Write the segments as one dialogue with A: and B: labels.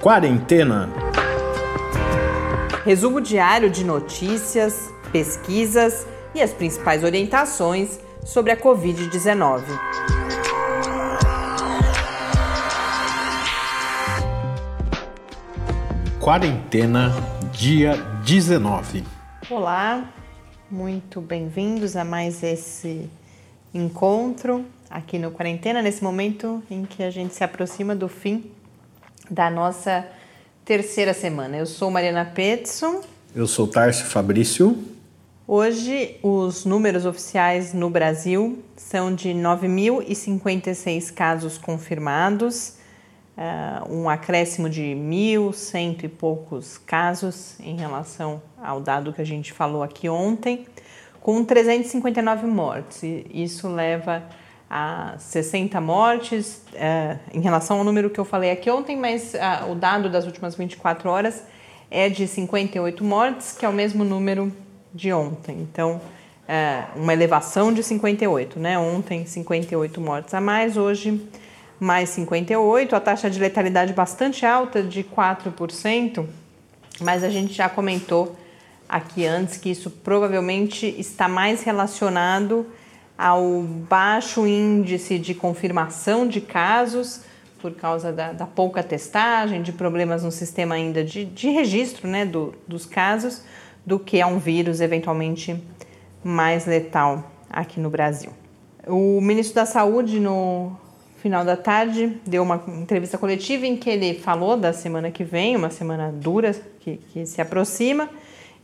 A: Quarentena.
B: Resumo diário de notícias, pesquisas e as principais orientações sobre a Covid-19.
A: Quarentena, dia 19.
B: Olá, muito bem-vindos a mais esse encontro aqui no Quarentena, nesse momento em que a gente se aproxima do fim da nossa terceira semana. Eu sou Mariana Petson.
A: Eu sou Tarcio Fabrício.
B: Hoje, os números oficiais no Brasil são de 9.056 casos confirmados, uh, um acréscimo de 1.100 e poucos casos em relação ao dado que a gente falou aqui ontem, com 359 mortes. E isso leva a 60 mortes é, em relação ao número que eu falei aqui ontem, mas a, o dado das últimas 24 horas é de 58 mortes, que é o mesmo número de ontem. Então, é, uma elevação de 58, né? Ontem, 58 mortes a mais, hoje, mais 58. A taxa de letalidade bastante alta, de 4%, mas a gente já comentou aqui antes que isso provavelmente está mais relacionado ao baixo índice de confirmação de casos por causa da, da pouca testagem, de problemas no sistema ainda de, de registro né, do, dos casos, do que a um vírus eventualmente mais letal aqui no Brasil. O ministro da Saúde, no final da tarde, deu uma entrevista coletiva em que ele falou da semana que vem, uma semana dura que, que se aproxima,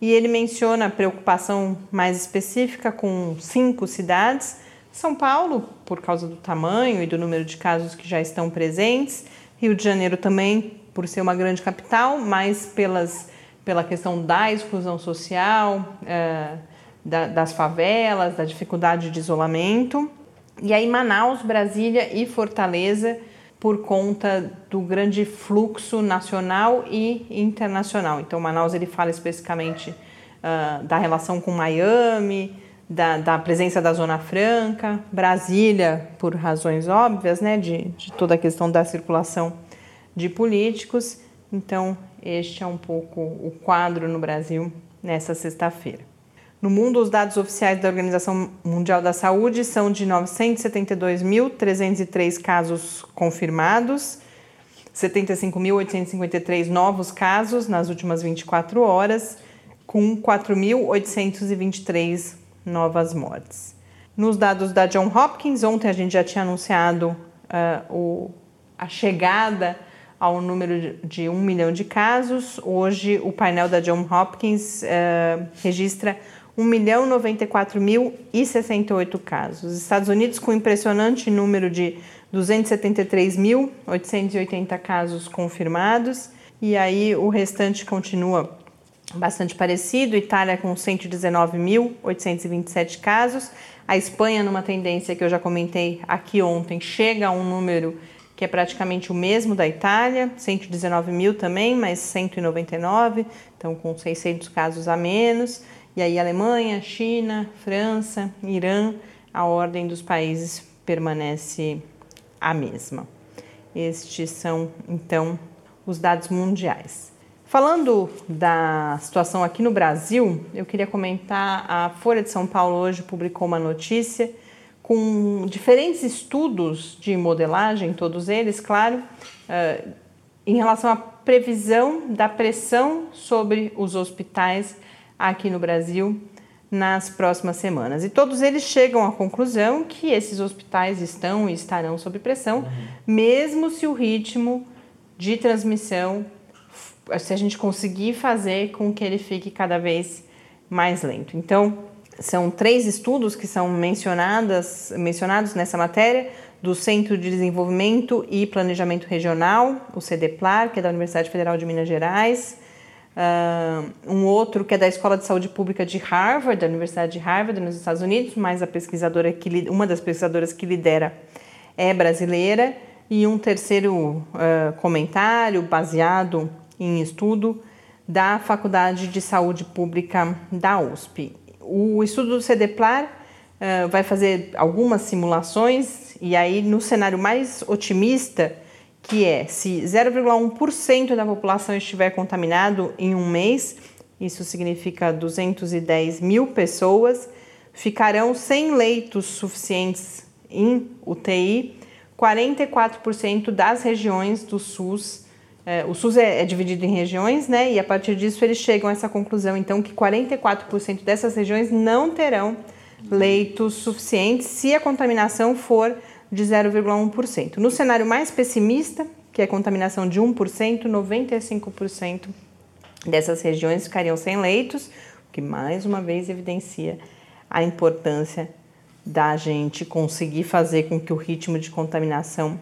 B: e ele menciona a preocupação mais específica com cinco cidades. São Paulo, por causa do tamanho e do número de casos que já estão presentes, Rio de Janeiro também, por ser uma grande capital, mas pelas, pela questão da exclusão social, é, da, das favelas, da dificuldade de isolamento. E aí, Manaus, Brasília e Fortaleza por conta do grande fluxo nacional e internacional. Então, Manaus ele fala especificamente uh, da relação com Miami, da, da, presença da Zona Franca, Brasília, por razões óbvias, né, de, de toda a questão da circulação de políticos. Então, este é um pouco o quadro no Brasil nessa sexta-feira. No mundo, os dados oficiais da Organização Mundial da Saúde são de 972.303 casos confirmados, 75.853 novos casos nas últimas 24 horas, com 4.823 novas mortes. Nos dados da John Hopkins, ontem a gente já tinha anunciado uh, o, a chegada ao número de 1 milhão de casos. Hoje, o painel da John Hopkins uh, registra 1 milhão 94 mil e 68 casos. Estados Unidos com um impressionante número de 273.880 casos confirmados e aí o restante continua bastante parecido. Itália com 119.827 casos. A Espanha, numa tendência que eu já comentei aqui ontem, chega a um número que é praticamente o mesmo da Itália, 119 mil também, mas 199, então com 600 casos a menos. E aí Alemanha, China, França, Irã, a ordem dos países permanece a mesma. Estes são então os dados mundiais. Falando da situação aqui no Brasil, eu queria comentar a Folha de São Paulo hoje publicou uma notícia com diferentes estudos de modelagem, todos eles, claro, em relação à previsão da pressão sobre os hospitais aqui no Brasil nas próximas semanas. E todos eles chegam à conclusão que esses hospitais estão e estarão sob pressão, uhum. mesmo se o ritmo de transmissão, se a gente conseguir fazer com que ele fique cada vez mais lento. Então, são três estudos que são mencionadas, mencionados nessa matéria do Centro de Desenvolvimento e Planejamento Regional, o CDPLAR, que é da Universidade Federal de Minas Gerais, um outro que é da Escola de Saúde Pública de Harvard, da Universidade de Harvard, nos Estados Unidos, mas a pesquisadora que uma das pesquisadoras que lidera é brasileira, e um terceiro uh, comentário baseado em estudo da Faculdade de Saúde Pública da USP. O estudo do CDPLAR uh, vai fazer algumas simulações, e aí no cenário mais otimista, que é se 0,1% da população estiver contaminado em um mês, isso significa 210 mil pessoas, ficarão sem leitos suficientes em UTI 44% das regiões do SUS. É, o SUS é, é, dividido em regiões, né? E a partir disso eles chegam a essa conclusão, então, que 44% dessas regiões não terão leitos suficientes se a contaminação for de 0,1%. No cenário mais pessimista, que é contaminação de 1%, 95% dessas regiões ficariam sem leitos, o que mais uma vez evidencia a importância da gente conseguir fazer com que o ritmo de contaminação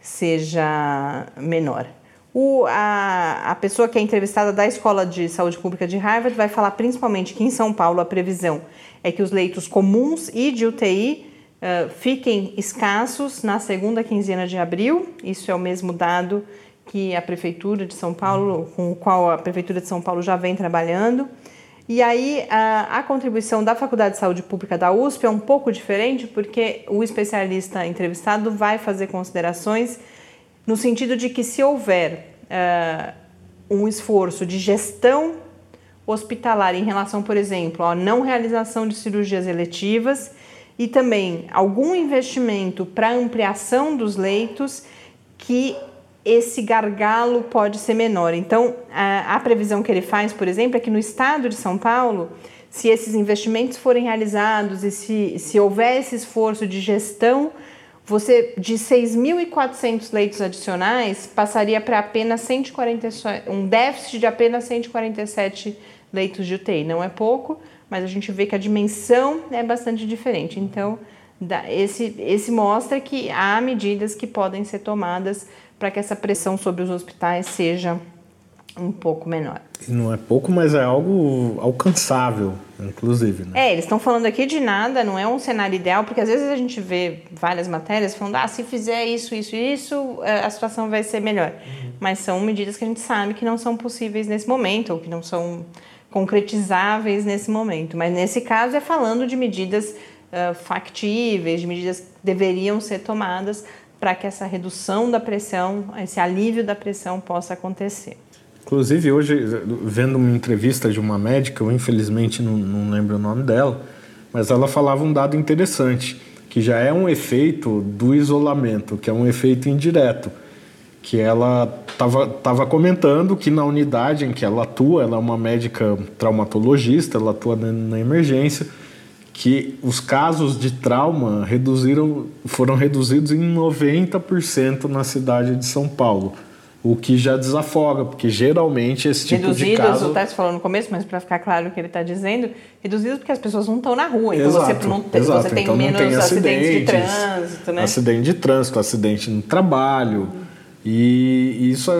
B: seja menor. O, a, a pessoa que é entrevistada da Escola de Saúde Pública de Harvard vai falar principalmente que em São Paulo a previsão é que os leitos comuns e de UTI uh, fiquem escassos na segunda quinzena de abril. Isso é o mesmo dado que a Prefeitura de São Paulo, com o qual a Prefeitura de São Paulo já vem trabalhando. E aí a, a, contribuição da Faculdade de Saúde Pública da USP é um pouco diferente, porque o especialista entrevistado vai fazer considerações no sentido de que se houver uh, um esforço de gestão hospitalar em relação, por exemplo, à não realização de cirurgias eletivas e também algum investimento para ampliação dos leitos que esse gargalo pode ser menor. Então, a, a, previsão que ele faz, por exemplo, é que no estado de São Paulo, se esses investimentos forem realizados e se, se houver esse esforço de gestão, você de 6.400 leitos adicionais passaria para apenas 147, um déficit de apenas 147 leitos de UTI. Não é pouco, mas a gente vê que a dimensão é bastante diferente. Então, esse, esse mostra que há medidas que podem ser tomadas para que essa pressão sobre os hospitais seja um pouco menor.
A: Não é pouco, mas é algo alcançável, inclusive. Né?
B: É, eles estão falando aqui de nada, não é um cenário ideal, porque às vezes a gente vê várias matérias falando, ah, se fizer isso, isso e isso, eh, a situação vai ser melhor. Uhum. Mas são medidas que a gente sabe que não são possíveis nesse momento, ou que não são concretizáveis nesse momento. Mas nesse caso é falando de medidas uh, factíveis, de medidas que deveriam ser tomadas para que essa redução da pressão, esse alívio da pressão possa acontecer.
A: Inclusive, hoje, vendo uma entrevista de uma médica, eu infelizmente não, não lembro o nome dela, mas ela falava um dado interessante, que já é um efeito do isolamento, que é um efeito indireto, que ela estava tava comentando que na unidade em que ela atua, ela é uma médica traumatologista, ela atua na, na emergência, que os casos de trauma reduziram, foram reduzidos em 90% na cidade de São Paulo. O que já desafoga, porque geralmente esse tipo
B: reduzidos,
A: de caso...
B: Reduzidos, o falou no começo, mas para ficar claro o que ele está dizendo, reduzidos porque as pessoas não estão na rua, então
A: exato,
B: você, não tem,
A: exato.
B: você tem
A: então,
B: menos
A: tem
B: acidentes, acidentes, de trânsito, né?
A: Acidente de trânsito, acidente no trabalho... E isso,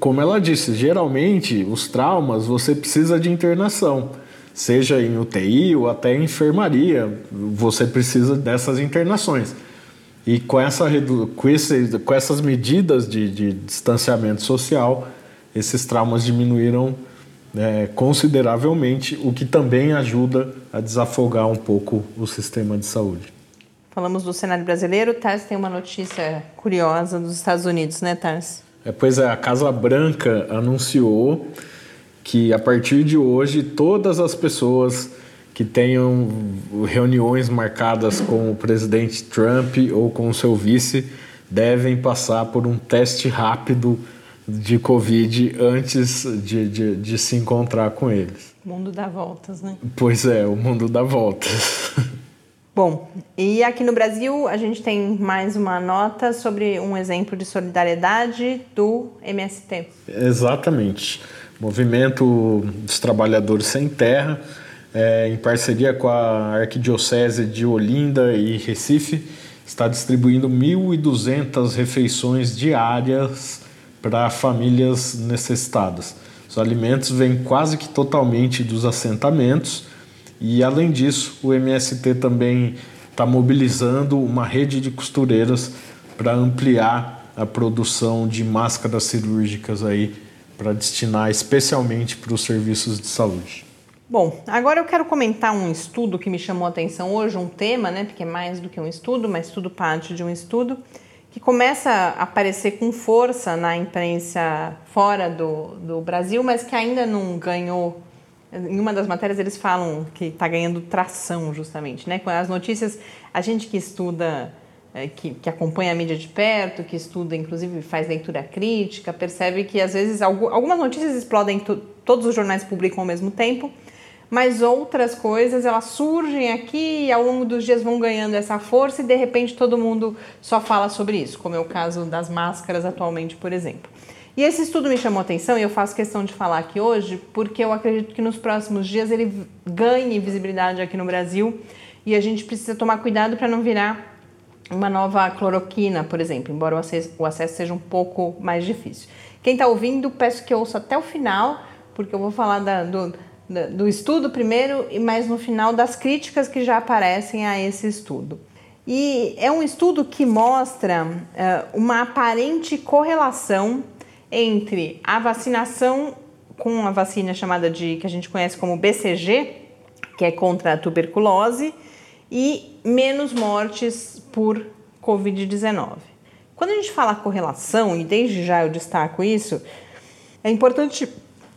A: como ela disse, geralmente os traumas você precisa de internação seja em UTI ou até em enfermaria, você precisa dessas internações. E com, essa, com, esse, com essas medidas de, de distanciamento social, esses traumas diminuíram é, consideravelmente, o que também ajuda a desafogar um pouco o sistema de saúde.
B: Falamos do cenário brasileiro, Tars tem uma notícia curiosa dos Estados Unidos, né, Tars?
A: É, pois é, a Casa Branca anunciou que a partir de hoje todas as pessoas que tenham reuniões marcadas com o presidente Trump ou com o seu vice devem passar por um teste rápido de Covid antes de, de, de se encontrar com eles.
B: O mundo dá voltas, né?
A: Pois é, o mundo dá voltas.
B: Bom, e aqui no Brasil a gente tem mais uma nota sobre um exemplo de solidariedade do MST.
A: Exatamente. Movimento dos Trabalhadores Sem Terra, é, em parceria com a Arquidiocese de Olinda e Recife, está distribuindo 1.200 refeições diárias para famílias necessitadas. Os alimentos vêm quase que totalmente dos assentamentos e, além disso, o MST também está mobilizando uma rede de costureiras para ampliar a produção de máscaras cirúrgicas aí para destinar especialmente para os serviços de saúde.
B: Bom, agora eu quero comentar um estudo que me chamou a atenção hoje, um tema, né, porque é mais do que um estudo, mas tudo parte de um estudo, que começa a aparecer com força na imprensa fora do, do Brasil, mas que ainda não ganhou. Em uma das matérias eles falam que está ganhando tração, justamente, né? Com as notícias, a gente que estuda, é, que, que acompanha a mídia de perto, que estuda, inclusive faz leitura crítica, percebe que às vezes algumas notícias explodem, todos os jornais publicam ao mesmo tempo, mas outras coisas elas surgem aqui e ao longo dos dias vão ganhando essa força e de repente todo mundo só fala sobre isso, como é o caso das máscaras atualmente, por exemplo. E esse estudo me chamou atenção e eu faço questão de falar aqui hoje porque eu acredito que nos próximos dias ele ganhe visibilidade aqui no Brasil e a gente precisa tomar cuidado para não virar uma nova cloroquina, por exemplo, embora o acesso, seja um pouco mais difícil. Quem está ouvindo, peço que ouça até o final, porque eu vou falar da, do, do estudo primeiro e mais no final das críticas que já aparecem a esse estudo. E é um estudo que mostra uh, uma aparente correlação entre a vacinação com a vacina chamada de que a gente conhece como BCG, que é contra a tuberculose, e menos mortes por Covid-19. Quando a gente fala correlação, e desde já eu destaco isso, é importante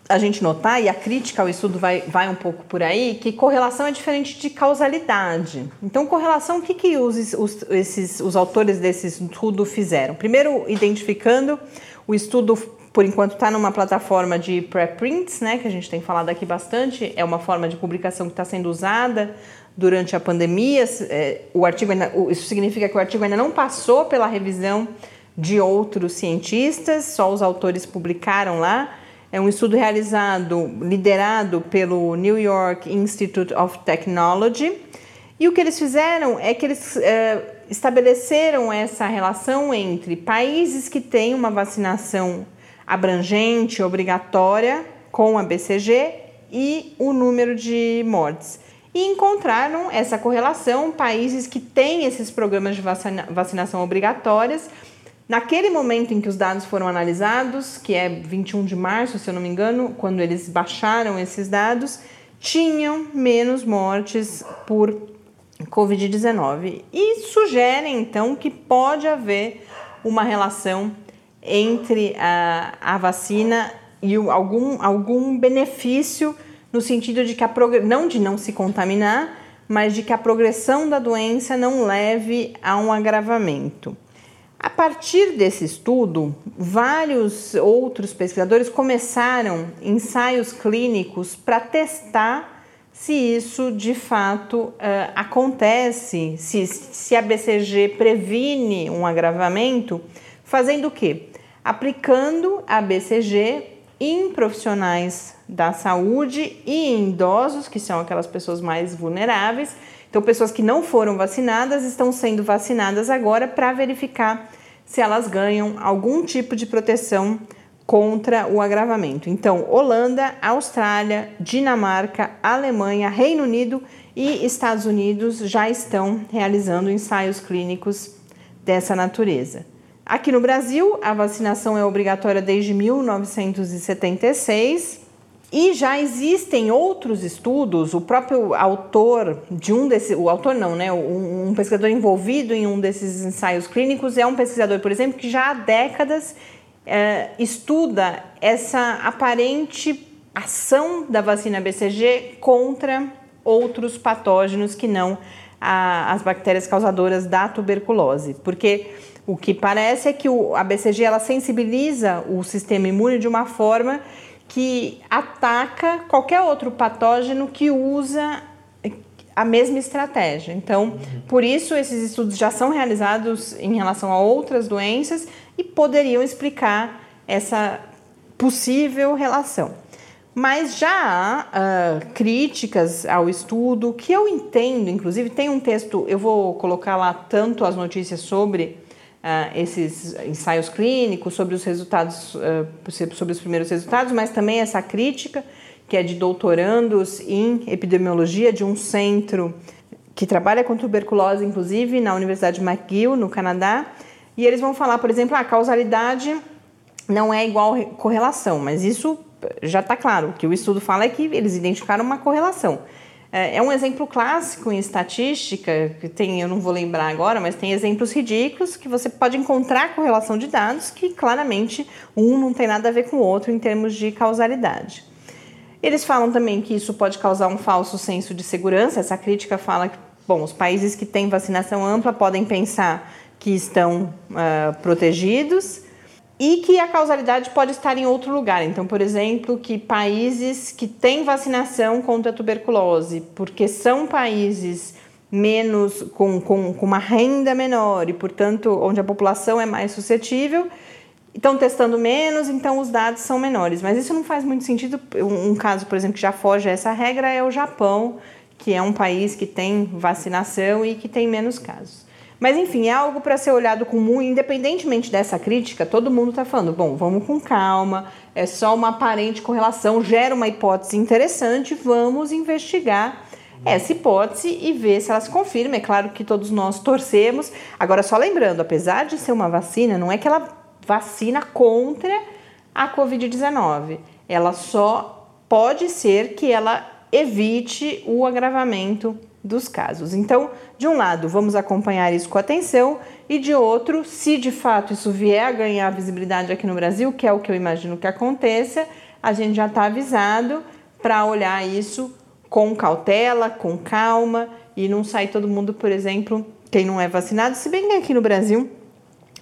B: a gente notar, e a crítica ao estudo vai, vai um pouco por aí, que correlação é diferente de causalidade. Então, correlação, o que, que os, os, esses, os autores desse estudo fizeram? Primeiro, identificando o estudo, por enquanto, está numa plataforma de preprints, né, que a gente tem falado aqui bastante, é uma forma de publicação que está sendo usada durante a pandemia. É, o artigo ainda, isso significa que o artigo ainda não passou pela revisão de outros cientistas, só os autores publicaram lá. É um estudo realizado, liderado pelo New York Institute of Technology. E o que eles fizeram é que eles é, estabeleceram essa relação entre países que têm uma vacinação abrangente, obrigatória, com a BCG e o número de mortes. E encontraram essa correlação, países que têm esses programas de vacina, vacinação obrigatórias Naquele momento em que os dados foram analisados, que é 21 de março, se eu não me engano, quando eles baixaram esses dados, tinham menos mortes por Covid-19 e sugerem então que pode haver uma relação entre a, a vacina e o, algum, algum benefício no sentido de que a não de não se contaminar, mas de que a progressão da doença não leve a um agravamento. A partir desse estudo, vários outros pesquisadores começaram ensaios clínicos para testar se isso de fato uh, acontece, se, se a BCG previne um agravamento, fazendo o quê? Aplicando a BCG em profissionais da saúde e em idosos, que são aquelas pessoas mais vulneráveis, então, pessoas que não foram vacinadas estão sendo vacinadas agora para verificar se elas ganham algum tipo de proteção contra o agravamento. Então, Holanda, Austrália, Dinamarca, Alemanha, Reino Unido e Estados Unidos já estão realizando ensaios clínicos dessa natureza. Aqui no Brasil, a vacinação é obrigatória desde 1976 e já existem outros estudos, o próprio autor de um desses, o autor não, né? Um, pesquisador envolvido em um desses ensaios clínicos é um pesquisador, por exemplo, que já há décadas é, estuda essa aparente ação da vacina BCG contra outros patógenos que não a, as bactérias causadoras da tuberculose. Porque o que parece é que o, a BCG ela sensibiliza o sistema imune de uma forma que ataca qualquer outro patógeno que usa a mesma estratégia. Então, por isso esses estudos já são realizados em relação a outras doenças e poderiam explicar essa possível relação. Mas já há uh, críticas ao estudo que eu entendo, inclusive tem um texto, eu vou colocar lá tanto as notícias sobre uh, esses ensaios clínicos, sobre os resultados, uh, sobre os primeiros resultados, mas também essa crítica que é de doutorandos em epidemiologia de um centro que trabalha com tuberculose, inclusive na Universidade McGill, no Canadá, e eles vão falar, por exemplo, a causalidade não é igual correlação, mas isso já está claro. O que o estudo fala é que eles identificaram uma correlação. É, é um exemplo clássico em estatística, que tem, eu não vou lembrar agora, mas tem exemplos ridículos que você pode encontrar correlação de dados que claramente um não tem nada a ver com o outro em termos de causalidade. Eles falam também que isso pode causar um falso senso de segurança. Essa crítica fala que, bom, os países que têm vacinação ampla podem pensar que estão uh, protegidos e que a causalidade pode estar em outro lugar. Então, por exemplo, que países que têm vacinação contra a tuberculose, porque são países menos com, com, com uma renda menor e, portanto, onde a população é mais suscetível, estão testando menos, então os dados são menores. Mas isso não faz muito sentido. Um caso, por exemplo, que já foge a essa regra é o Japão, que é um país que tem vacinação e que tem menos casos. Mas enfim, é algo para ser olhado com muito, independentemente dessa crítica, todo mundo está falando, bom, vamos com calma, é só uma aparente correlação, gera uma hipótese interessante, vamos investigar essa hipótese e ver se ela se confirma. É claro que todos nós torcemos. Agora, só lembrando, apesar de ser uma vacina, não é que ela vacina contra a Covid-19. Ela só pode ser que ela evite o agravamento dos casos. Então, de um lado, vamos acompanhar isso com atenção, e de outro, se de fato isso vier a ganhar visibilidade aqui no Brasil, que é o que eu imagino que aconteça, a gente já está avisado para olhar isso com cautela, com calma e não sair todo mundo, por exemplo, quem não é vacinado, se bem que aqui no Brasil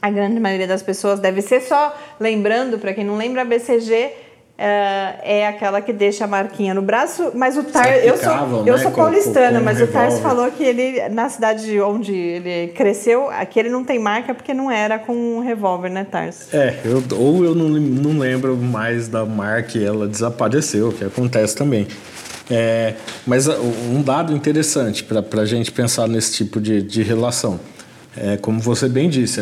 B: a grande maioria das pessoas deve ser só lembrando, para quem não lembra, a BCG é aquela que deixa a marquinha no braço, mas o Tar, eu sou, eu né? sou paulistana, com, com mas o Tars falou que ele na cidade onde ele cresceu, aqui ele não tem marca porque não era com um revólver, né, Tars?
A: É, eu, ou eu não, não lembro mais da marca e ela desapareceu, que acontece também. É, mas uh, um dado interessante para a gente pensar nesse tipo de, de relação. É, como você bem disse,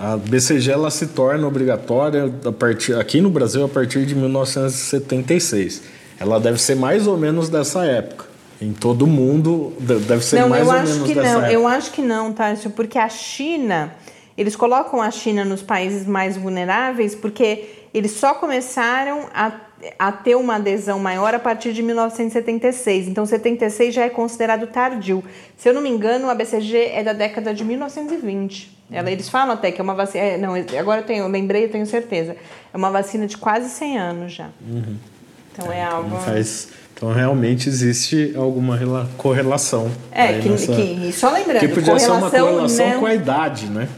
A: a, BCG ela se torna obrigatória a partir, aqui no Brasil a partir de 1976. Ela deve ser mais ou menos dessa época. Em todo o mundo deve ser
B: não,
A: mais
B: ou
A: menos
B: que
A: dessa
B: não,
A: época.
B: Eu acho que não, Tárcio, porque a China, eles colocam a China nos países mais vulneráveis porque eles só começaram a a ter uma adesão maior a partir de 1976. Então, 76 já é considerado tardio. Se eu não me engano, a BCG é da década de 1920. Ela, eles falam até que é uma vacina. É, não, agora eu, tenho, eu lembrei, eu tenho certeza. É uma vacina de quase 100 anos já. Uhum. Então é, é algo. Então,
A: faz, então realmente existe alguma correlação.
B: É, que, nessa... que, só lembrando,
A: que podia ser uma correlação não... com a idade, né?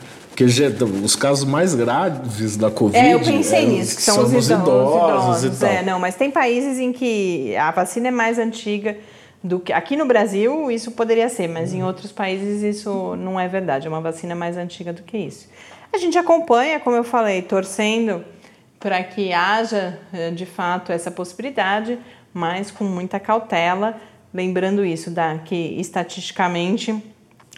A: Porque os casos mais graves da Covid.
B: É, eu pensei é, nisso, que são, são os, idosos, idosos, idosos É, não, mas tem países em que a vacina é mais antiga do que. Aqui no Brasil, isso poderia ser, mas em outros países isso não é verdade. É uma vacina mais antiga do que isso. A gente acompanha, como eu falei, torcendo para que haja eh, de fato essa possibilidade, mas com muita cautela, lembrando isso, da, que estatisticamente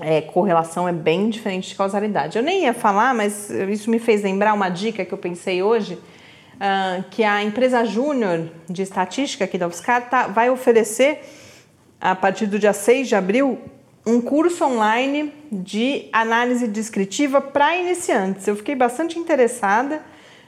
B: é, correlação é bem diferente de causalidade. Eu nem ia falar, mas isso me fez lembrar uma dica que eu pensei hoje, uh, que a empresa Júnior de estatística aqui da UFSCar tá, vai oferecer, a partir do dia 6 de abril, um curso online de análise descritiva para iniciantes. Eu fiquei bastante interessada,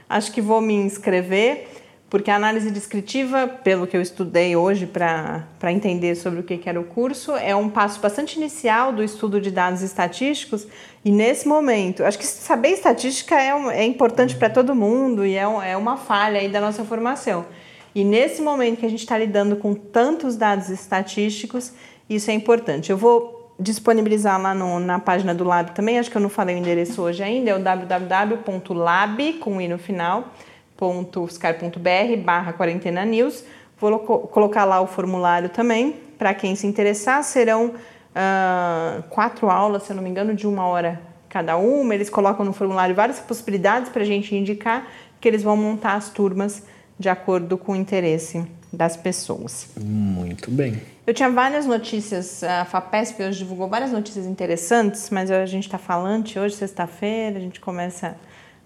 B: acho que vou me inscrever porque a análise descritiva, pelo que eu estudei hoje para entender sobre o que, que era o curso, é um passo bastante inicial do estudo de dados estatísticos. E nesse momento, acho que saber estatística é, um, é importante para todo mundo e é, um, é uma falha aí da nossa formação. E nesse momento que a gente está lidando com tantos dados estatísticos, isso é importante. Eu vou disponibilizar lá no, na página do Lab também, acho que eu não falei o endereço hoje ainda, é o www.lab, com i no final, www.sky.br barra quarentena news. Vou colocar lá o formulário também, para quem se interessar. Serão uh, quatro aulas, se eu não me engano, de uma hora cada uma. Eles colocam no formulário várias possibilidades para a gente indicar que eles vão montar as turmas de acordo com o interesse das pessoas.
A: Muito bem.
B: Eu tinha várias notícias, a FAPESP hoje divulgou várias notícias interessantes, mas a gente está falante hoje, sexta-feira, a gente começa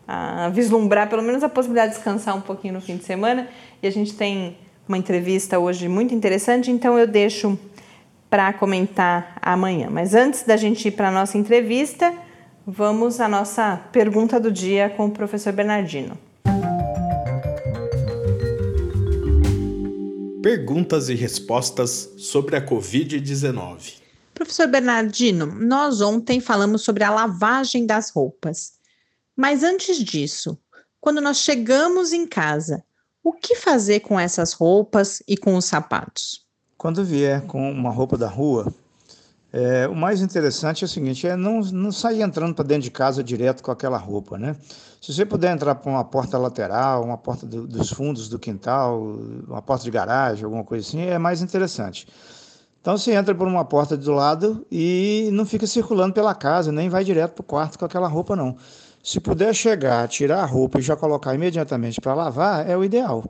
B: a vislumbrar pelo menos a possibilidade de descansar um pouquinho no fim de semana. E a gente tem uma entrevista hoje muito interessante, então eu deixo para comentar amanhã. Mas antes da gente ir para a nossa entrevista, vamos à nossa pergunta do dia com o professor Bernardino.
A: perguntas e respostas sobre a Covid-19.
B: Professor Bernardino, nós ontem falamos sobre a lavagem das roupas. Mas antes disso, quando nós chegamos em casa, o que fazer com essas roupas e com os sapatos?
C: Quando vier com uma roupa da rua, é, o mais interessante é o seguinte: é não, não sair entrando para dentro de casa direto com aquela roupa, né? Se você puder entrar por uma porta lateral, uma porta do, dos fundos do quintal, uma porta de garagem, alguma coisa assim, é mais interessante. Então você entra por uma porta do lado e não fica circulando pela casa, nem vai direto para o quarto com aquela roupa, não. Se puder chegar, tirar a roupa e já colocar imediatamente para lavar, é o ideal.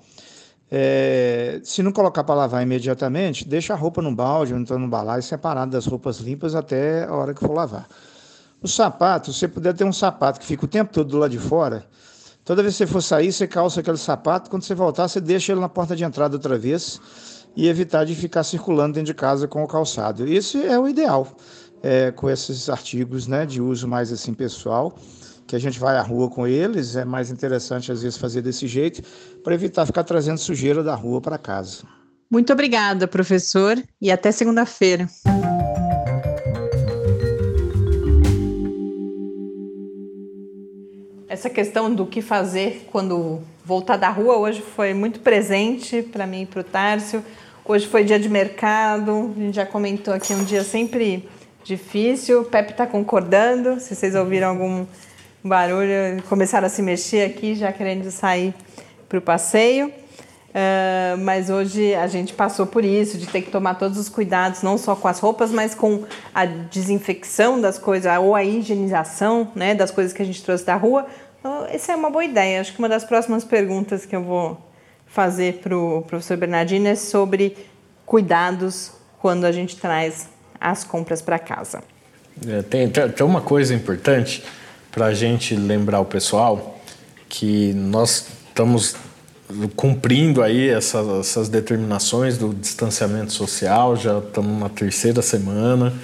C: É, se não colocar para lavar imediatamente, deixa a roupa no balde ou então no balaio separado das roupas limpas até a hora que for lavar. O sapato, se você puder ter um sapato que fica o tempo todo do lado de fora, toda vez que você for sair, você calça aquele sapato, quando você voltar, você deixa ele na porta de entrada outra vez e evitar de ficar circulando dentro de casa com o calçado. Isso é o ideal é, com esses artigos né, de uso mais assim pessoal, que a gente vai à rua com eles, é mais interessante às vezes fazer desse jeito, para evitar ficar trazendo sujeira da rua para casa.
B: Muito obrigada, professor, e até segunda-feira. Essa questão do que fazer quando voltar da rua hoje foi muito presente para mim e para o Tárcio. Hoje foi dia de mercado, a gente já comentou aqui, um dia sempre difícil. O Pepe está concordando. Se vocês ouviram algum barulho, começaram a se mexer aqui, já querendo sair para o passeio. Uh, mas hoje a gente passou por isso, de ter que tomar todos os cuidados, não só com as roupas, mas com a desinfecção das coisas, ou a higienização né, das coisas que a gente trouxe da rua. Então, essa é uma boa ideia. Acho que uma das próximas perguntas que eu vou fazer para o professor Bernardino é sobre cuidados quando a gente traz as compras para casa.
A: É, tem, tem uma coisa importante para a gente lembrar o pessoal que nós estamos cumprindo aí essas, essas determinações do distanciamento social, já estamos na terceira semana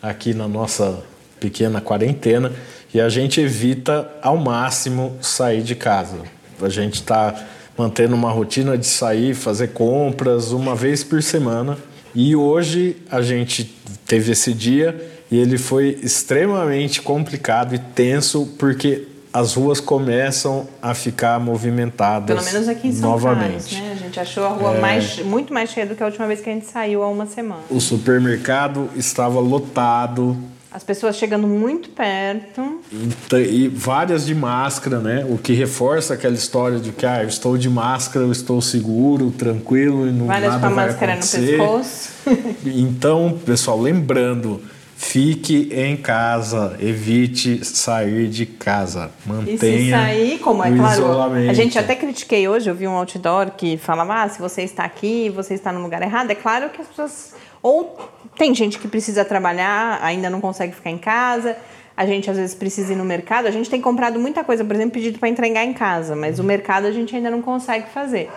A: aqui na nossa pequena quarentena e a gente evita ao máximo sair de casa. A gente está mantendo uma rotina de sair, fazer compras uma vez por semana. E hoje a gente teve esse dia e ele foi extremamente complicado e tenso porque as ruas começam a ficar movimentadas
B: Pelo menos aqui em São
A: novamente.
B: Carlos, né? A gente achou a rua é... mais, muito mais cheia do que a última vez que a gente saiu há uma semana.
A: O supermercado estava lotado.
B: As pessoas chegando muito perto.
A: E, e, várias de máscara, né? O que reforça aquela história de que ah, eu estou de máscara, eu estou seguro, tranquilo e não várias nada com a vai máscara acontecer. no pescoço. então, pessoal, lembrando, fique em casa, evite sair de casa, mantenha e se sair, como é claro, isolamento.
B: a gente até critiquei hoje, eu vi um outdoor que falava, ah, se você está aqui, você está no lugar errado. É claro que as pessoas ou tem gente que precisa trabalhar, ainda não consegue ficar em casa. A gente às vezes precisa ir no mercado. A gente tem comprado muita coisa, por exemplo, pedido para entregar em casa, mas o mercado a gente ainda não consegue fazer.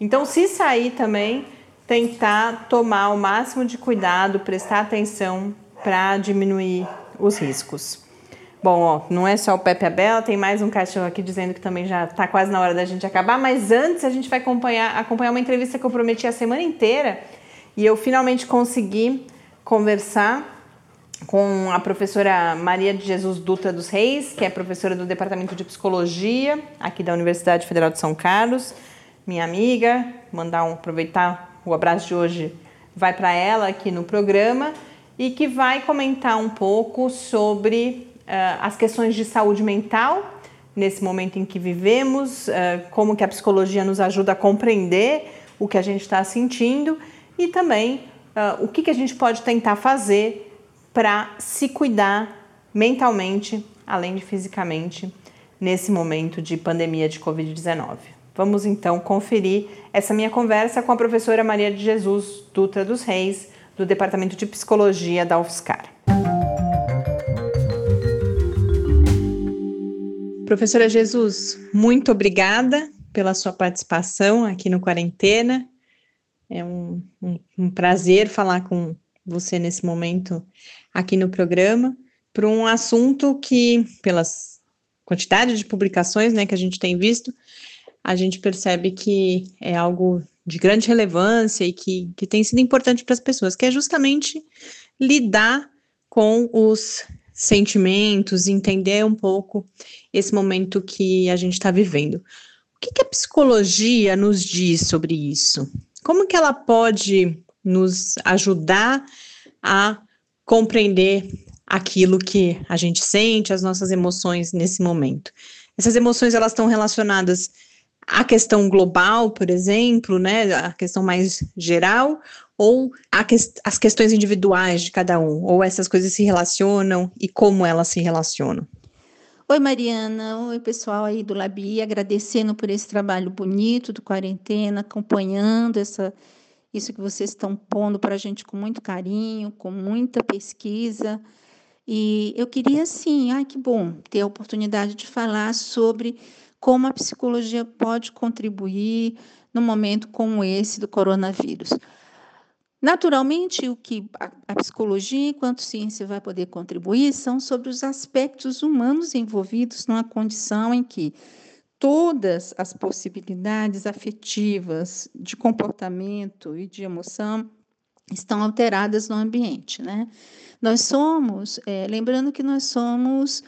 B: Então, se sair também, tentar tomar o máximo de cuidado, prestar atenção para diminuir os riscos. Bom, ó, não é só o Pepe Abel, tem mais um cachorro aqui dizendo que também já está quase na hora da gente acabar, mas antes a gente vai acompanhar, acompanhar uma entrevista que eu prometi a semana inteira e eu finalmente consegui conversar com a professora Maria de Jesus Dutra dos Reis, que é professora do Departamento de Psicologia aqui da Universidade Federal de São Carlos, minha amiga, mandar um aproveitar o abraço de hoje vai para ela aqui no programa e que vai comentar um pouco sobre uh, as questões de saúde mental nesse momento em que vivemos, uh, como que a psicologia nos ajuda a compreender o que a gente está sentindo e também uh, o que, que a gente pode tentar fazer para se cuidar mentalmente, além de fisicamente, nesse momento de pandemia de Covid-19. Vamos então conferir essa minha conversa com a professora Maria de Jesus Dutra dos Reis, do Departamento de Psicologia da UFSCar. Professora Jesus, muito obrigada pela sua participação aqui no Quarentena. É um, um, um prazer falar com você nesse momento aqui no programa para um assunto que, pelas quantidades de publicações né, que a gente tem visto, a gente percebe que é algo de grande relevância e que, que tem sido importante para as pessoas, que é justamente lidar com os sentimentos, entender um pouco esse momento que a gente está vivendo. O que, que, a psicologia nos diz sobre isso? Como que ela pode nos ajudar a compreender aquilo que a gente sente, as nossas emoções nesse momento? Essas emoções elas estão relacionadas à questão global, por exemplo, né, a questão mais geral, ou que, as questões individuais de cada um, ou essas coisas se relacionam e como elas se relacionam?
D: Oi, Mariana. Oi, pessoal aí do Labi, agradecendo por esse trabalho bonito do quarentena, acompanhando essa, isso que vocês estão pondo para a gente com muito carinho, com muita pesquisa. E eu queria, sim, ai, que bom ter a oportunidade de falar sobre como a psicologia pode contribuir num momento como esse do coronavírus. Naturalmente, o que a, psicologia, enquanto ciência, vai poder contribuir são sobre os aspectos humanos envolvidos numa condição em que todas as possibilidades afetivas de comportamento e de emoção estão alteradas no ambiente, né? Nós somos, é, lembrando que nós somos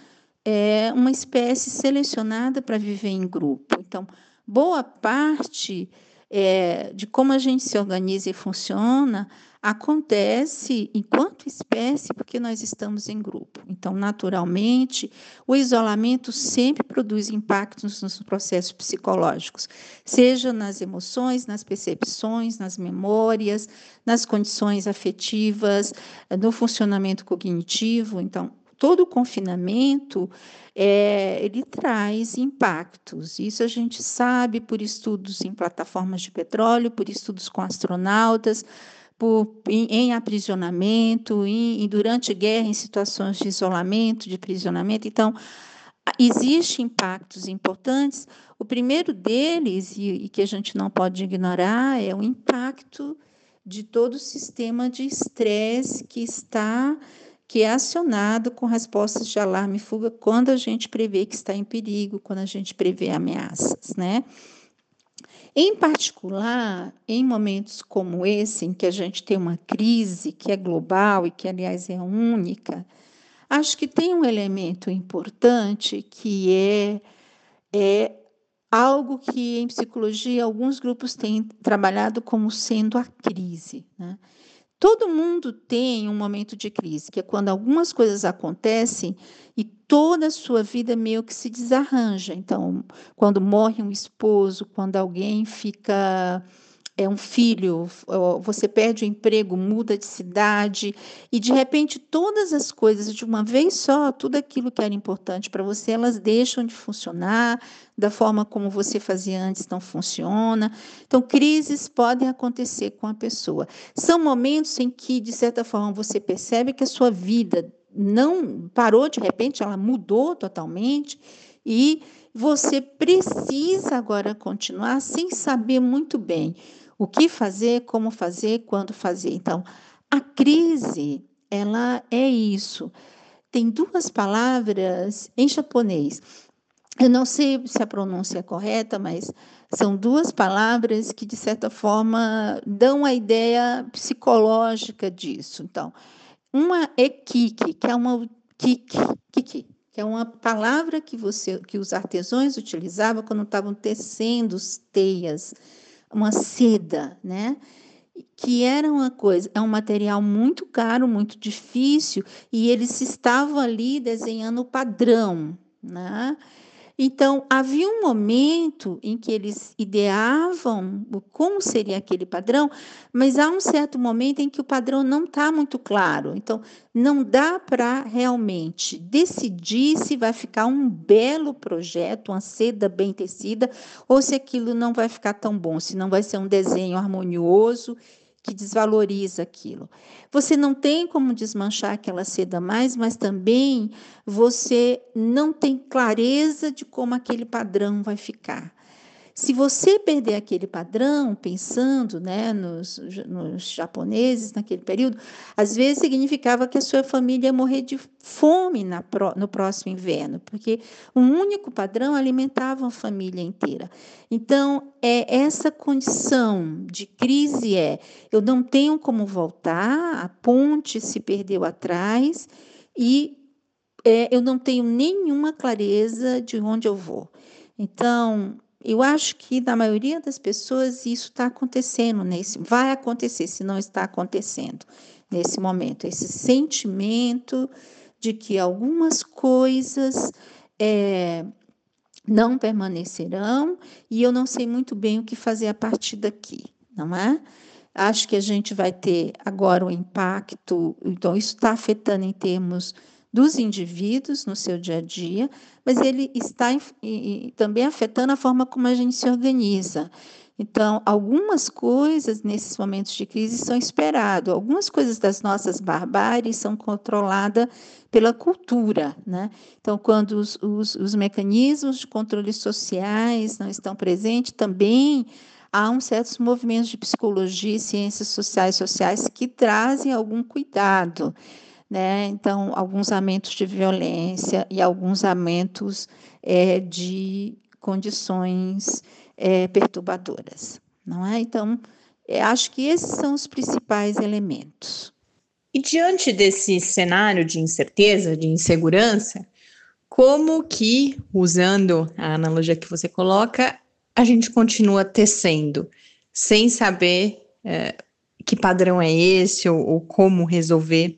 D: é, uma espécie selecionada para viver em grupo. Então, boa parte é, de como a gente se organiza e funciona acontece enquanto espécie porque nós estamos em grupo. Então, naturalmente, o isolamento sempre produz impactos nos processos psicológicos, seja nas emoções, nas percepções, nas memórias, nas condições afetivas, no funcionamento cognitivo. Então, todo o confinamento é, ele traz impactos. Isso a gente sabe por estudos em plataformas de petróleo, por estudos com astronautas, por, em, em aprisionamento, em, durante guerra, em situações de isolamento, de aprisionamento. Então, existem impactos importantes. O primeiro deles, e, e que a gente não pode ignorar, é o impacto de todo o sistema de estresse que está que é acionado com respostas de alarme e fuga quando a gente prevê que está em perigo, quando a gente prevê ameaças, né? Em particular, em momentos como esse, em que a gente tem uma crise que é global e que, aliás, é única, acho que tem um elemento importante que é, é algo que em psicologia alguns grupos têm trabalhado como sendo a crise. Né? Todo mundo tem um momento de crise, que é quando algumas coisas acontecem e toda a sua vida meio que se desarranja. Então, quando morre um esposo, quando alguém fica é um filho, você perde o emprego, muda de cidade, e de repente todas as coisas de uma vez só, tudo aquilo que era importante para você, elas deixam de funcionar, da forma como você fazia antes não funciona. Então, crises podem acontecer com a pessoa. São momentos em que, de certa forma, você percebe que a sua vida não parou de repente, ela mudou totalmente e você precisa agora continuar sem saber muito bem o que fazer, como fazer, quando fazer. Então, a crise, ela é isso. Tem duas palavras em japonês. Eu não sei se a pronúncia é correta, mas são duas palavras que, de certa forma, dão a ideia psicológica disso. Então, uma é kiki, que é uma kiki, kiki, que é uma palavra que você que os artesãos utilizavam quando estavam tecendo teias uma seda, né? que era uma coisa, é um material muito caro, muito difícil, e eles estavam ali desenhando o padrão, né? Então, havia um momento em que eles ideavam como seria aquele padrão, mas há um certo momento em que o padrão não está muito claro. Então, não dá para realmente decidir se vai ficar um belo projeto, uma seda bem tecida, ou se aquilo não vai ficar tão bom, se não vai ser um desenho harmonioso que desvaloriza aquilo. Você não tem como desmanchar aquela seda mais, mas também você não tem clareza de como aquele padrão vai ficar. Se você perder aquele padrão, pensando né, nos, nos, japoneses naquele período, às vezes significava que a sua família ia morrer de fome na, no próximo inverno, porque um único padrão alimentava a família inteira. Então, é essa condição de crise é: eu não tenho como voltar, a ponte se perdeu atrás e é, eu não tenho nenhuma clareza de onde eu vou. Então, eu acho que na maioria das pessoas isso está acontecendo nesse, vai acontecer se não está acontecendo nesse momento, esse sentimento de que algumas coisas é, não permanecerão e eu não sei muito bem o que fazer a partir daqui, não é? Acho que a gente vai ter agora o impacto, então isso está afetando em termos dos indivíduos no seu dia a dia, mas ele está também afetando a forma como a gente se organiza. Então, algumas coisas nesses momentos de crise são esperadas, algumas coisas das nossas barbáries são controladas pela cultura. Né? Então, quando os, os, os mecanismos de controle sociais não estão presentes, também há um certos movimentos de psicologia e ciências sociais sociais que trazem algum cuidado né? Então, alguns aumentos de violência e alguns aumentos é, de condições é, perturbadoras, não é? Então, é, acho que esses são os principais elementos.
B: E diante desse cenário de incerteza, de insegurança, como que, usando a analogia que você coloca, a gente continua tecendo, sem saber é, que padrão é esse ou, ou como resolver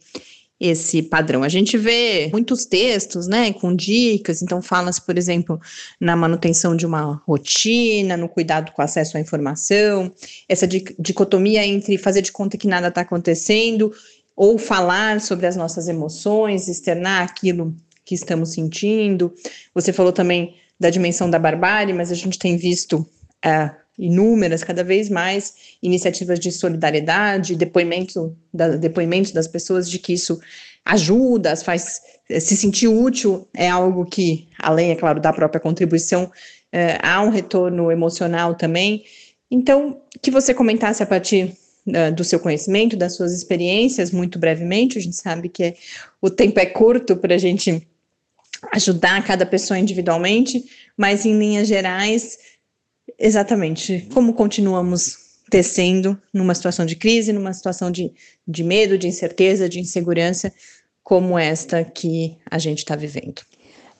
B: esse padrão. A gente vê muitos textos, né, com dicas, então fala-se, por exemplo, na manutenção de uma rotina, no cuidado com acesso à informação, essa dicotomia entre fazer de conta que nada está acontecendo ou falar sobre as nossas emoções, externar aquilo que estamos sentindo. Você falou também da dimensão da barbárie, mas a gente tem visto é, inúmeras, cada vez mais iniciativas de solidariedade, depoimento da, depoimentos das pessoas de que isso ajuda, faz eh, se sentir útil, é algo que, além, é claro, da própria contribuição, é, há um retorno emocional também. Então, que você comentasse a partir uh, do seu conhecimento, das suas experiências, muito brevemente, a gente sabe que o tempo é curto para a gente ajudar cada pessoa individualmente, mas em linhas gerais, Exatamente. Como continuamos tecendo numa situação de crise, numa situação de, de medo, de incerteza, de insegurança, como esta que a gente está vivendo.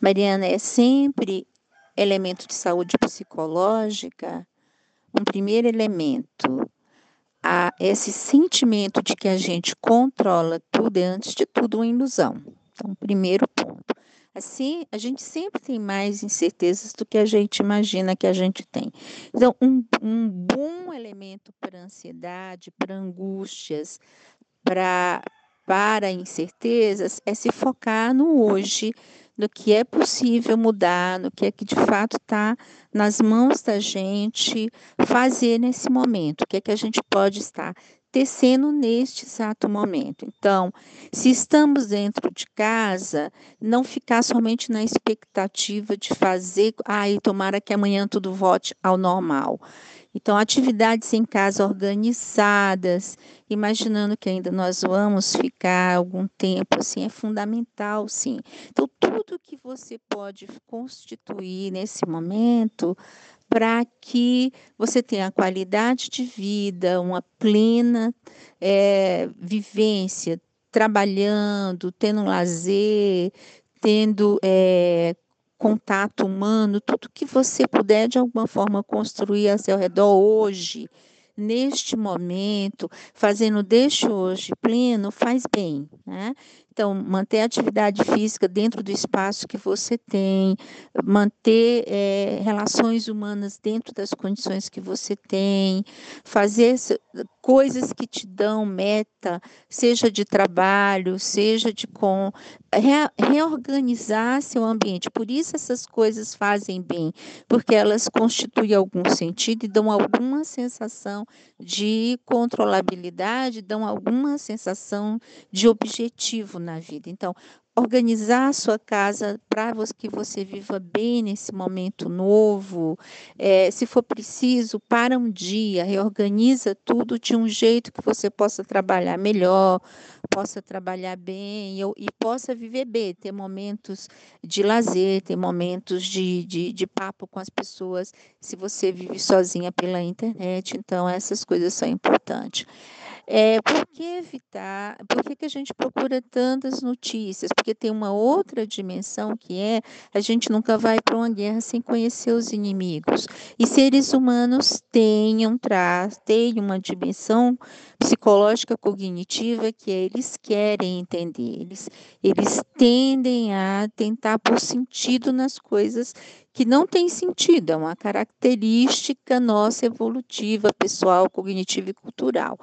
D: Mariana, é sempre elemento de saúde psicológica um primeiro elemento. A esse sentimento de que a gente controla tudo é, antes de tudo, uma ilusão. Então, primeiro ponto. Assim, a gente sempre tem mais incertezas do que a gente imagina que a gente tem. Então, um, um bom elemento para ansiedade, para angústias, para, para incertezas, é se focar no hoje, no que é possível mudar, no que é que de fato está nas mãos da gente fazer nesse momento, o que é que a gente pode estar tecendo neste exato momento. Então, se estamos dentro de casa, não ficar somente na expectativa de fazer, ai, ah, tomara que amanhã tudo volte ao normal. Então, atividades em casa organizadas, imaginando que ainda nós vamos ficar algum tempo, assim, é fundamental, sim. Então, tudo que você pode constituir nesse momento para que você tenha qualidade de vida, uma plena é, vivência, trabalhando, tendo lazer, tendo é, contato humano, tudo que você puder de alguma forma construir a seu redor hoje, neste momento, fazendo deste hoje pleno, faz bem. Né? Então, manter a atividade física dentro do espaço que você tem, manter é, relações humanas dentro das condições que você tem, fazer coisas que te dão meta, seja de trabalho, seja de com re, reorganizar seu ambiente. Por isso essas coisas fazem bem, porque elas constituem algum sentido e dão alguma sensação de controlabilidade, dão alguma sensação de objetivo na vida. Então, organizar a sua casa para que você viva bem nesse momento novo. É, se for preciso, para um dia, reorganiza tudo de um jeito que você possa trabalhar melhor, possa trabalhar bem e, e possa viver bem, ter momentos de lazer, ter momentos de, de, de papo com as pessoas, se você vive sozinha pela internet. Então, essas coisas são importantes. É, por que evitar? Por que, que a gente procura tantas notícias? Porque tem uma outra dimensão que é a gente nunca vai para uma guerra sem conhecer os inimigos. E seres humanos têm um traço, têm uma dimensão psicológica cognitiva que é, eles querem entender, eles, eles tendem a tentar pôr sentido nas coisas que não tem sentido, é uma característica nossa evolutiva, pessoal, cognitiva e cultural.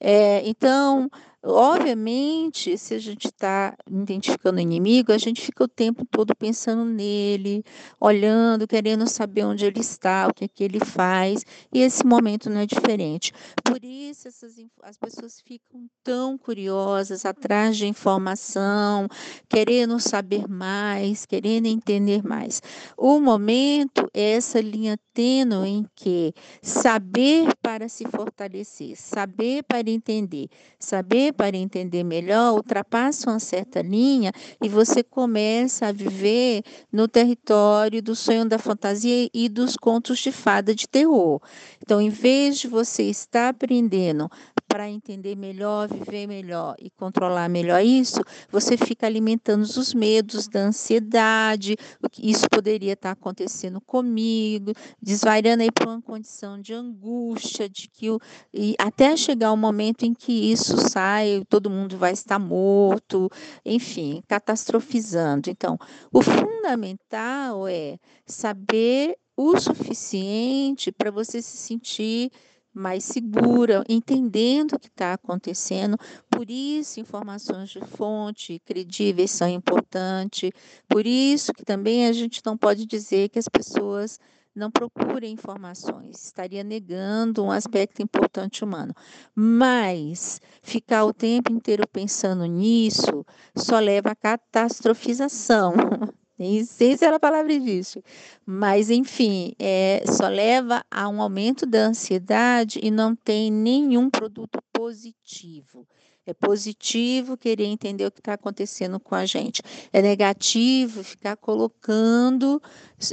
D: É, então, Obviamente, se a gente está identificando o inimigo, a gente fica o tempo todo pensando nele, olhando, querendo saber onde ele está, o que, é que ele faz, e esse momento não é diferente. Por isso, essas, as pessoas ficam tão curiosas, atrás de informação, querendo saber mais, querendo entender mais. O momento é essa linha tênue em que saber para se fortalecer, saber para entender, saber para entender melhor, ultrapassa uma certa linha e você começa a viver no território do sonho da fantasia e dos contos de fada de terror. Então, em vez de você estar aprendendo para entender melhor, viver melhor e controlar melhor isso, você fica alimentando os medos da ansiedade, o que isso poderia estar acontecendo comigo, desvariando aí para uma condição de angústia, de que o, e até chegar o momento em que isso sai, todo mundo vai estar morto, enfim, catastrofizando. Então, o fundamental é saber o suficiente para você se sentir mais segura, entendendo o que está acontecendo. Por isso, informações de fonte credíveis são importantes. Por isso que também a gente não pode dizer que as pessoas não procurem informações, estaria negando um aspecto importante humano. Mas ficar o tempo inteiro pensando nisso só leva à catastrofização Nem sei se era a palavra existe. Mas, enfim, é, só leva a um aumento da ansiedade e não tem nenhum produto positivo. É positivo querer entender o que está acontecendo com a gente. É negativo ficar colocando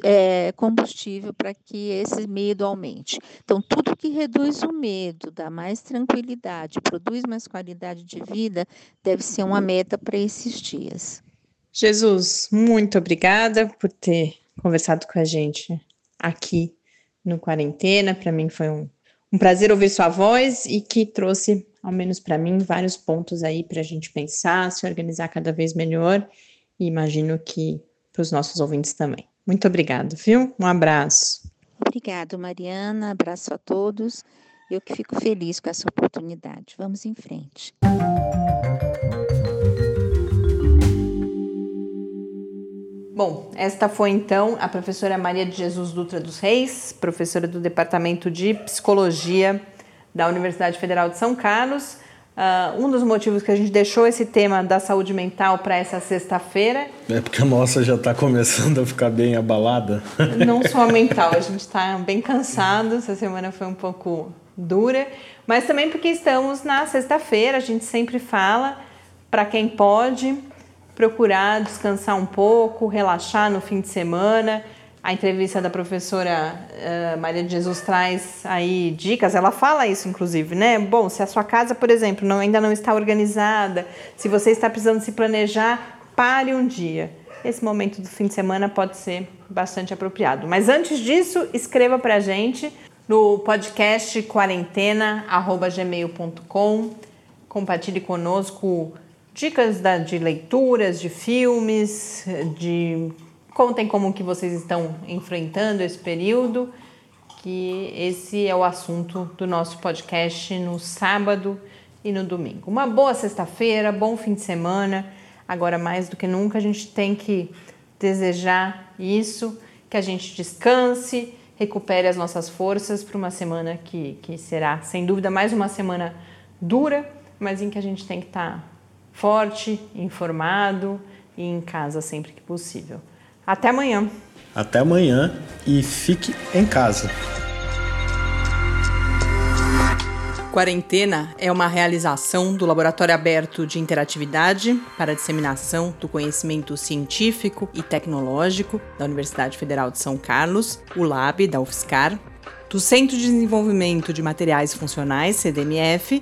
D: é, combustível para que esse medo aumente. Então, tudo que reduz o medo, dá mais tranquilidade, produz mais qualidade de vida, deve ser uma meta para esses dias.
B: Jesus, muito obrigada por ter conversado com a gente aqui no Quarentena. Para mim foi um, um prazer ouvir sua voz e que trouxe, ao menos para mim, vários pontos aí para a gente pensar, se organizar cada vez melhor e imagino que para os nossos ouvintes também. Muito obrigado, viu? Um abraço.
D: Obrigado, Mariana. Abraço a todos. Eu que fico feliz com essa oportunidade. Vamos em frente.
B: Bom, esta foi então a professora Maria de Jesus Dutra dos Reis, professora do Departamento de Psicologia da Universidade Federal de São Carlos. Uh, um dos motivos que a gente deixou esse tema da saúde mental para essa sexta-feira.
A: É porque a nossa já está começando a ficar bem abalada.
B: Não só mental, a gente está bem cansado, essa semana foi um pouco dura, mas também porque estamos na sexta-feira, a gente sempre fala para quem pode, procurar descansar um pouco, relaxar no fim de semana. A entrevista da professora uh, Maria de Jesus traz aí dicas, ela fala isso inclusive, né? Bom, se a sua casa, por exemplo, não, ainda não está organizada, se você está precisando se planejar, pare um dia. Esse momento do fim de semana pode ser bastante apropriado. Mas antes disso, escreva para a gente no podcast quarentena.gmail.com. Compartilhe conosco dicas da, de leituras, de filmes, de contem como que vocês estão enfrentando esse período, que esse é o assunto do nosso podcast no sábado e no domingo. Uma boa sexta-feira, bom fim de semana. Agora mais do que nunca a gente tem que desejar isso, que a gente descanse, recupere as nossas forças para uma semana que, que será, sem dúvida, mais uma semana dura, mas em que a gente tem que estar tá forte, informado, e em casa sempre que possível. Até amanhã.
A: Até amanhã e fique em casa.
B: Quarentena é uma realização do Laboratório Aberto de Interatividade para a Disseminação do Conhecimento Científico e Tecnológico da Universidade Federal de São Carlos, o LAB da UFSCar, do Centro de Desenvolvimento de Materiais Funcionais, CDMF,